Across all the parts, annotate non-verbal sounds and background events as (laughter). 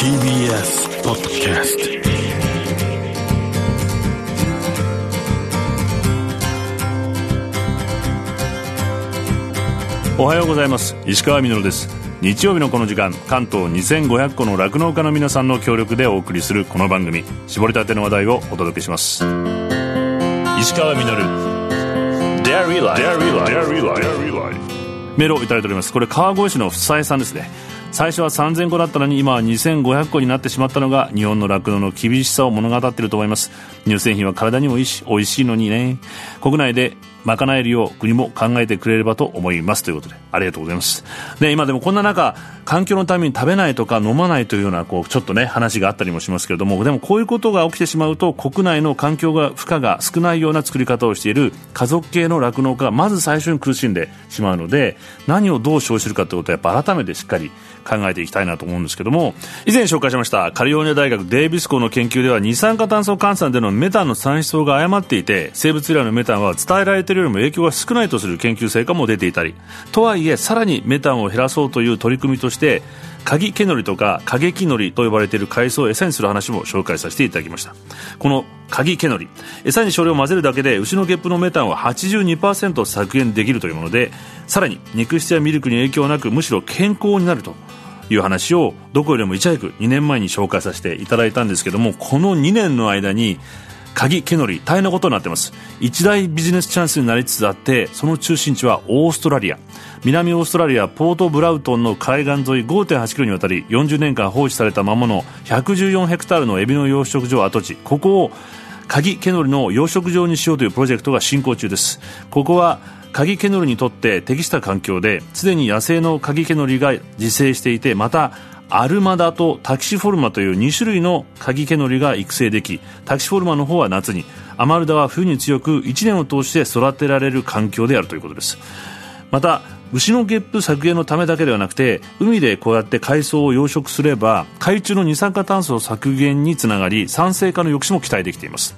TBS ポッドキャストおはようございます。石川みです。日曜日のこの時間関東2500個の酪農家の皆さんの協力でお送りするこの番組。絞りたての話題をお届けします。石川み Dairy Life メールをいただいております。これ川越市の房江さんですね最初は3000個だったのに今は2500個になってしまったのが日本の酪農の厳しさを物語っていると思います。乳製品は体にもいいし美味しいのにね。国内で賄えるよう国も考えてくれればと思います。ということでありがとうございます。で今でもこんな中環境のために食べないとか飲まないというようなこうちょっとね話があったりもしますけれどもでもこういうことが起きてしまうと国内の環境が負荷が少ないような作り方をしている家族系の酪農家がまず最初に苦しんでしまうので何をどう消費するかということをやっぱ改めてしっかり考えていきたいなと思うんですけども以前紹介しましたカリフォルニア大学デイビス校の研究では二酸化炭素換算でのメタンの産出が誤っていて生物由来のメタンは伝えられているよりも影響が少ないとする研究成果も出ていたり。とはいえさらにメタンを減らそうという取り組みとして鍵毛のりとか過激のりと呼ばれている海藻を餌にする話も紹介させていただきました。この鍵毛のり餌に少量混ぜるだけで牛のゲップのメタンは82%削減できるというものでさらに肉質やミルクに影響なくむしろ健康になるという話をどこよりもいち早く2年前に紹介させていただいたんですけどもこの2年の間に鍵毛のり大変なことになってます。一大ビジネスチャンスになりつつあってその中心地はオーストラリア。南オーストラリアポートブラウトンの海岸沿い5.8キロにわたり40年間放置されたままの114ヘクタールのエビの養殖場跡地。ここを鍵毛のりの養殖場にしようというプロジェクトが進行中です。ここは鍵毛のりにとって適した環境ですでに野生の鍵毛のりが自生していてまたアルマダとタキシフォルマという2種類の鍵毛のりが育成できタキシフォルマの方は夏に。アマルダは冬に強く1年を通して育てられる環境であるということです。また牛のゲップ削減のためだけではなくて海でこうやって海藻を養殖すれば海中の二酸化炭素削減につながり酸性化の抑止も期待できています。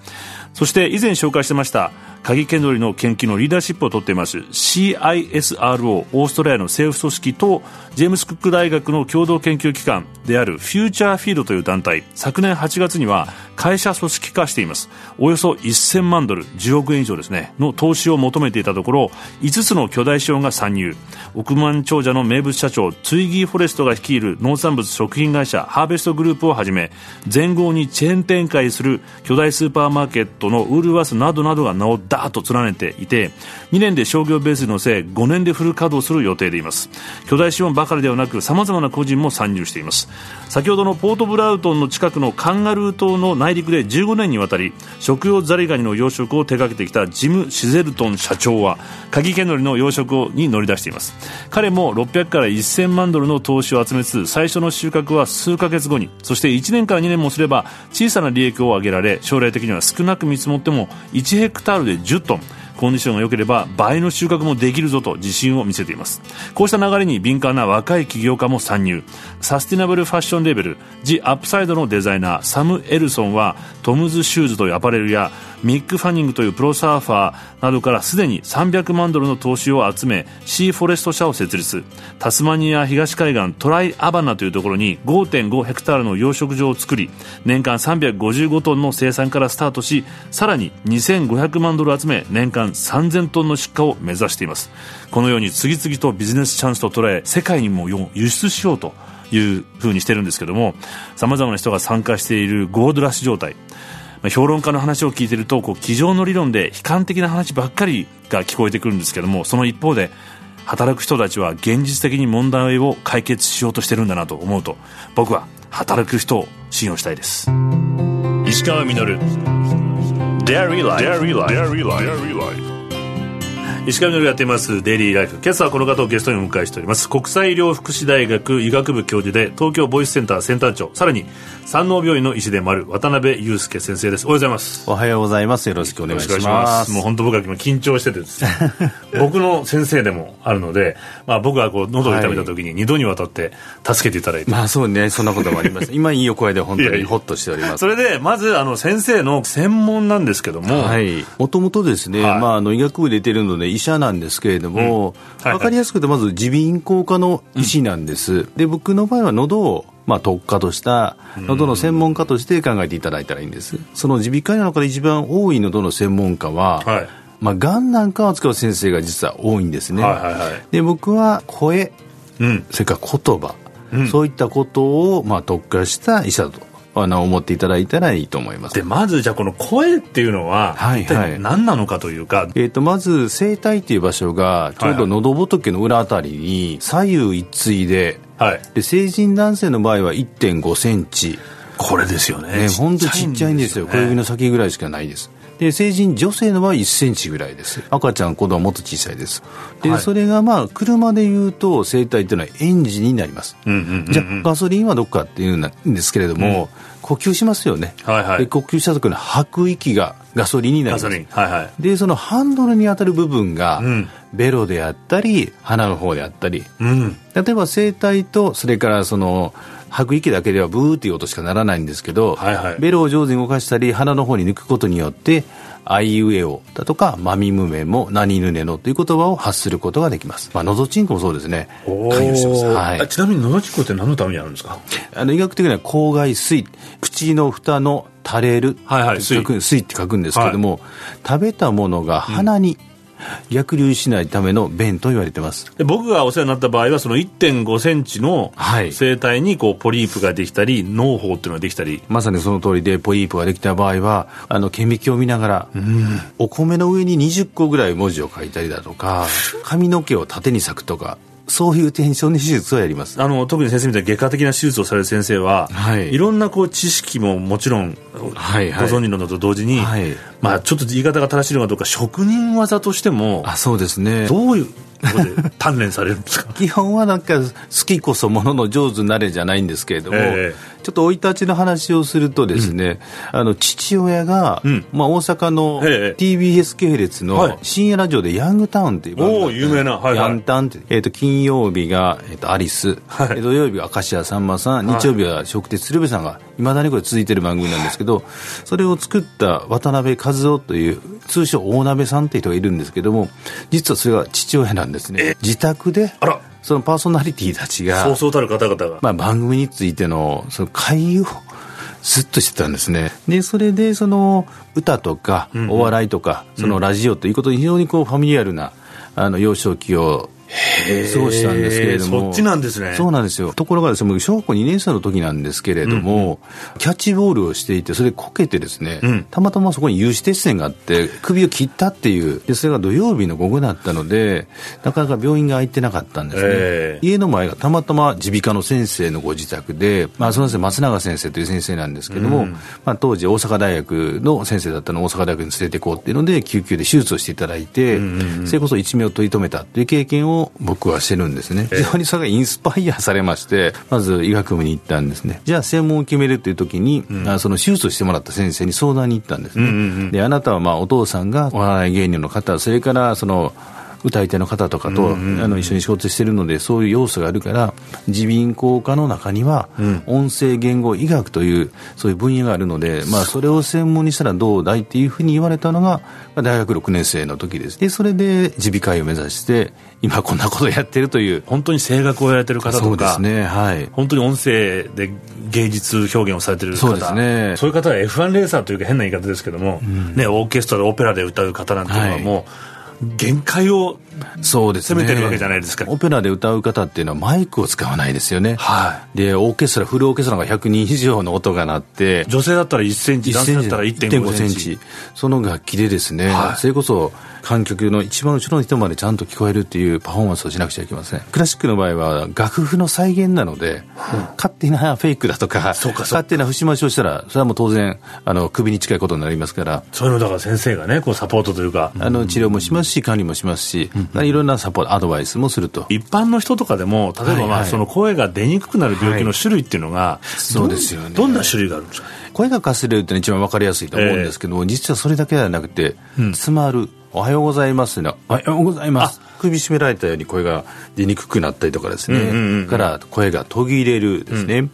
そして以前紹介してました鍵ケノリの研究のリーダーシップを取っています CISRO オーストラリアの政府組織とジェームス・クック大学の共同研究機関であるフューチャーフィードという団体昨年8月には会社組織化しています。およそ1000万ドル10億円以上ですねの投資を求めていたところ5つの巨大資本が参入。億万長者の名物社長ツイギー・フォレストが率いる農産物食品会社ハーベストグループをはじめ全豪にチェーン展開する巨大スーパーマーケットのウールワースなどなどが名をダーッと連ねていて2年で商業ベースのせい5年でフル稼働する予定でいます。巨大資本ばかりではなくさまざまな個人も参入しています。先ほどのポートブラウトンの近くのカンガルー島の内陸で15年にわたり食用ザリガニの養殖を手掛けてきたジム・シゼルトン社長はカギケノリの養殖に乗り出しています。彼も600から1000万ドルの投資を集めつつ最初の収穫は数ヶ月後にそして1年から2年もすれば小さな利益を上げられ将来的には少なく見積もっても1ヘクタールで10トン。コンディションが良ければ倍の収穫もできるぞと自信を見せています。こうした流れに敏感な若い起業家も参入。サスティナブルファッションレーベル The Upside のデザイナーサム・エルソンはトムズ・シューズというアパレルやミック・ファニングというプロサーファーなどからすでに300万ドルの投資を集めシーフォレスト社を設立。タスマニア東海岸トライアバナというところに5.5ヘクタールの養殖場を作り年間355トンの生産からスタートしさらに2500万ドル集め年間3000トンの出荷を目指しています。このように次々とビジネスチャンスと捉え世界にも輸出しようというふうにしてるんですけどもさまざまな人が参加しているゴールドラッシュ状態。評論家の話を聞いているとこう机上の理論で悲観的な話ばっかりが聞こえてくるんですけどもその一方で働く人たちは現実的に問題を解決しようとしてるんだなと思うと僕は働く人を信用したいです。石川稔。Dairy Life 石上のやっていますデイリーライフ今朝はこの方をゲストにお迎えしております。国際医療福祉大学医学部教授で東京ボイスセンターセンター長。さらに山王病院の医師でもある渡辺祐介先生です。おはようございます。おはようございます。よろしくお願いします。もう本当僕は今緊張しててです (laughs) 僕の先生でもあるので、まあ、僕はこう喉を痛めた時に2度にわたって助けていただいて、まあそうね。そんなこともあります。(laughs) 今いいお声で本当にホッとしております。それでまずあの先生の専門なんですけどももともとですね、はい、まあ、あの医学部で出てるので医者なんですけれども、うん。はいはい、分かりやすくてまず耳鼻咽喉科の医師なんです、うん、で僕の場合は喉をまあ、特化とした喉の専門家として考えていただいたらいいんです。その耳鼻科医の中で一番多い喉の専門家は、はい。まあ、がんなんかを扱う先生が実は多いんですね、はいはいはい、で僕は声、うん、それから言葉、うん、そういったことをまあ特化した医者とあの思っていただいたらいいと思います。でまずじゃあこの声っていうのは、はいはい、何なのかというか、えーと、まず声帯っていう場所がちょうど喉仏の裏あたりに左右一対で,、はい、で成人男性の場合は1 5センチ。これですよね。ね本当ちっちゃいんですよ、小指の先ぐらいしかないですで成人女性の場合1センチぐらいです。赤ちゃん子供はもっと小さいです。で、はい、それがまあ車でいうと生体っていうのはエンジンになります、うんうんうんうん、じゃあガソリンはどこかっていうんですけれども、うん。呼吸しますよね、はいはい、で呼吸した時の吐く息がガソリンになります、はいはい、でそのハンドルに当たる部分が、うん、ベロであったり鼻の方であったり、うん、例えば声帯とそれからその吐く息だけではブーっていう音しかならないんですけど、はいはい、ベロを上手に動かしたり鼻の方に抜くことによってあいうえおだとか、まみむめも、なにぬねのという言葉を発することができます。まあ、のどちんこもそうですね。してます。はい、ちなみにのどちんこって何のためにあるんですか？あの医学的には口外水、口の蓋の垂れる、はいはい、水水って書くんですけども、はい、食べたものが鼻に、うん逆流しないための弁と言われてます。で僕がお世話になった場合はその1 5センチの生体にこうポリープができたり脳胞っていうのができたり。まさにその通りでポリープができた場合はあの顕微鏡を見ながら、うん、お米の上に20個ぐらい文字を書いたりだとか髪の毛を縦に裂くとかそういうテンションで手術をやります。あの特に先生みたいな外科的な手術をされる先生は、はい、いろんなこう知識ももちろんご存知ののと同時に、はい、まあ、ちょっと言い方が正しいのかどうか職人技としてもあそうですね。どういう鍛錬されるんですか？(laughs) 基本はなんか好きこそものの上手なれじゃないんですけれども、えー、ちょっと生い立ちの話をするとですね、うん、あの父親が、うん、まあ、大阪の TBS 系列の深夜ラジオでヤングタウンっていう番組、はい、有名な、はいはい、ヤンタンって、えーと、金曜日が、えーと、アリス、はい、土曜日が明石家さんまさん。日曜日は食鉄鶴瓶さんがいまだにこれ続いてる番組なんですけどそれを作った渡辺和夫という通称大鍋さんっていう人がいるんですけども実はそれが父親なんですね自宅でそのパーソナリティたちがそうそうたる方々が、まあ、番組についてのその会をずっとしてたんですねでそれでその歌とかお笑いとか、そのラジオということに非常にこうファミリアルなあの幼少期をそうしたんですけれども。そっちなんですね。そうなんですよ。ところがですね小学校2年生の時なんですけれども、うん、キャッチボールをしていてそれでこけてですね、うん、たまたまそこに有刺鉄線があって首を切ったっていうでそれが土曜日の午後だったのでなかなか病院が空いてなかったんですね、えー、家の前がたまたま耳鼻科の先生のご自宅で、まあ、その先生松永先生という先生なんですけども、うん、まあ、当時大阪大学の先生だったのを大阪大学に連れて行こうっていうので救急で手術をしていただいて、それこそ一命を取り留めたという経験を僕はしてるんですね、非常にそれがインスパイアされまして、まず医学部に行ったんですね、じゃあ専門を決めるという時に、うん、その手術をしてもらった先生に相談に行ったんですね、うんうんうん、であなたはまあお父さんがお笑い芸人の方、それからその歌い手の方とかと、あの一緒に仕事してるのでそういう要素があるから耳鼻咽喉科の中には、音声言語医学というそういう分野があるので、まあ、それを専門にしたらどうだいっていうふうに言われたのが、大学6年生の時です。でそれで耳鼻科医を目指して今こんなことをやってるという。本当に声楽をやられてる方とかそうですねはい。本当に音声で芸術表現をされてる方。そうですね。そういう方は F1 レーサーというか変な言い方ですけども、うん、ね、オーケストラオペラで歌う方なんていうのはもう、はい限界をそうですね、攻めてるわけじゃないですか。オペラで歌う方っていうのはマイクを使わないですよね、はい、でオーケストラフルオーケストラが100人以上の音が鳴って。女性だったら1センチ男性だったら1.5センチ。その楽器でですね、はい、それこそ観客の一番後ろの人までちゃんと聞こえるっていうパフォーマンスをしなくちゃいけません。クラシックの場合は楽譜の再現なので、うん、勝手なフェイクだとか。勝手な節回しをしたらそれはもう当然あの首に近いことになりますから。そういうのだから先生がねこうサポートというか。あの治療もしますし管理もしますし、うん、いろんなサポートアドバイスもすると一般の人とかでも例えばまあその声が出にくくなる病気の種類っていうのが、はい、そうですよねどんな種類があるんですか？声がかすれるってのは一番分かりやすいと思うんですけども、えー、実はそれだけではなくて、うん、詰まるおはようございますね。おはようございます。首絞められたように声が出にくくなったりとかですね。から声が途切れるですね。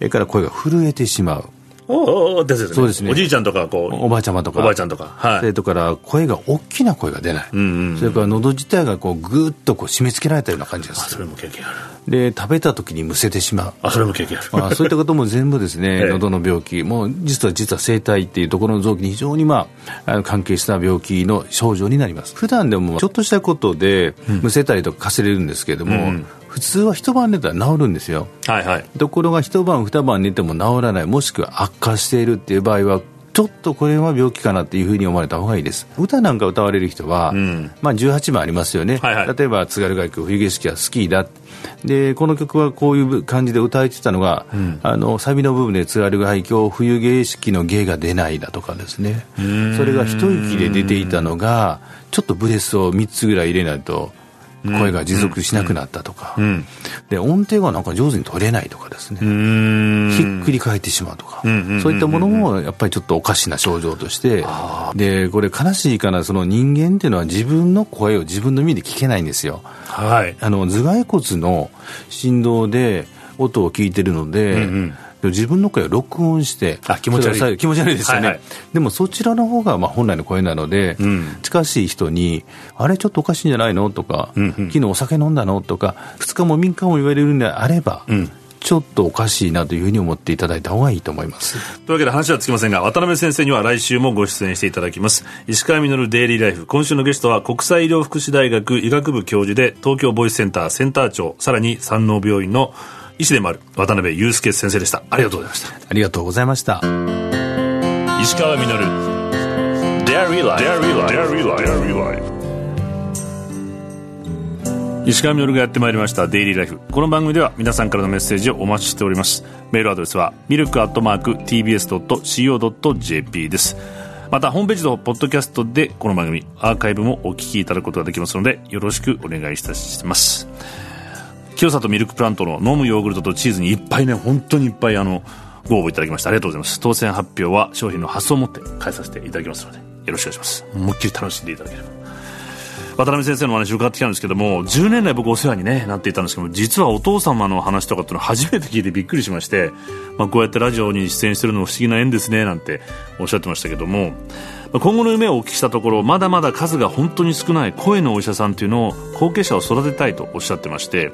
うから声が震えてしまう。おおですよね。そうですね。おじいちゃんとかこうおばあちゃまとかおばあちゃんとか。はい。それとから声が大きな声が出ない、うんうんそれから喉自体がこうぐーっとこう締め付けられたような感じがする。あそれも経験ある。で食べた時にむせてしまう。あそれも経験ある。まあ、そういったことも全部ですね、(laughs) ええ。喉の病気、もう実は実は声帯っていうところの臓器に非常に、まあ、関係した病気の症状になります。普段でもちょっとしたことで、むせたりとかかせれるんですけれども、うん普通は一晩寝たら治るんですよ。はいはいところが一晩二晩寝ても治らない、もしくは悪化しているっていう場合は、ちょっとこれは病気かなっていうふうに思われた方がいいです。歌なんか歌われる人は、んまあ18番ありますよね。はいはい例えば津軽海峡冬景色はスキーだ。で、この曲はこういう感じで歌えてたのが、あの、サビの部分で津軽海峡冬景色の芸が出ないだとかですね。それが一息で出ていたのが、ちょっとブレスを3つぐらい入れないと、声が持続しなくなったとか、うん。で音程がなんか上手に取れないとかですね、ひっくり返ってしまうとか、んうんうんうんそういったものもやっぱりちょっとおかしな症状として、でこれ、悲しいかな、その人間っていうのは自分の声を自分の耳で聞けないんですよ。はい。あの頭蓋骨の振動で音を聞いてるので、うん自分の声を録音してあ気持ち悪い。気持ち悪いですよね、はいはい。でもそちらの方がまあ本来の声なので、うん。近しい人にあれちょっとおかしいんじゃないのとか、うんうん。昨日お酒飲んだのとか2日も3日も言われるんであれば、ん。ちょっとおかしいなというふうに思っていただいた方がいいと思います。というわけで話はつきませんが渡辺先生には来週もご出演していただきます。石川稔デイリーライフ今週のゲストは国際医療福祉大学医学部教授で東京ボイスセンターセンター長さらに山王病院の医師でもある渡辺祐介先生でした。ありがとうございました。ありがとうございました。石川稔。Dairy Life Dairy Life 石川稔がやってまいりました「デイリーライフ」この番組では皆さんからのメッセージをお待ちしております。メールアドレスはミルクアットマーク TBS.CO.JP です。またホームページとポッドキャストでこの番組アーカイブもお聞きいただくことができますのでよろしくお願いいたします清里ミルクプラントの飲むヨーグルトとチーズにいっぱいね本当にいっぱいあのご応募いただきましてありがとうございます。当選発表は商品の発送をもって返させていただきますのでよろしくお願いします。思いっきり楽しんでいただければ。渡辺先生のお話を伺ってきたんですけども10年来僕お世話に、ね、なっていたんですけども実はお父様の話とかってのを初めて聞いてびっくりしまして、まあ、こうやってラジオに出演してるのも不思議な縁ですねなんておっしゃってましたけども今後の夢をお聞きしたところまだまだ数が本当に少ない声のお医者さんというのを後継者を育てたいとおっしゃってまして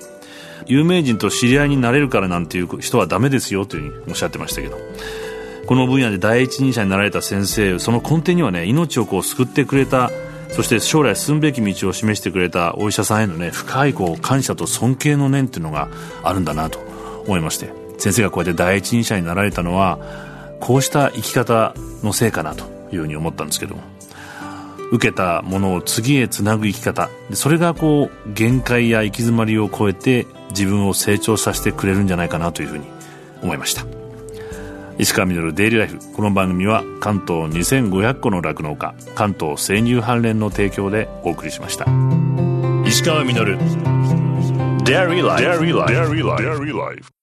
有名人と知り合いになれるからなんていう人はダメですよというふうにおっしゃってましたけど。この分野で第一人者になられた先生その根底にはね命をこう救ってくれたそして将来進むべき道を示してくれたお医者さんへのね深いこう感謝と尊敬の念っていうのがあるんだなと思いまして。先生がこうやって第一人者になられたのはこうした生き方のせいかなというふうに思ったんですけども。受けたものを次へつなぐ生き方。それがこう限界や行き詰まりを超えて自分を成長させてくれるんじゃないかなというふうに思いました。石川稔デイリーライフ。この番組は関東2500個の酪農家関東生乳関連の提供でお送りしました。石川稔 Dairy Life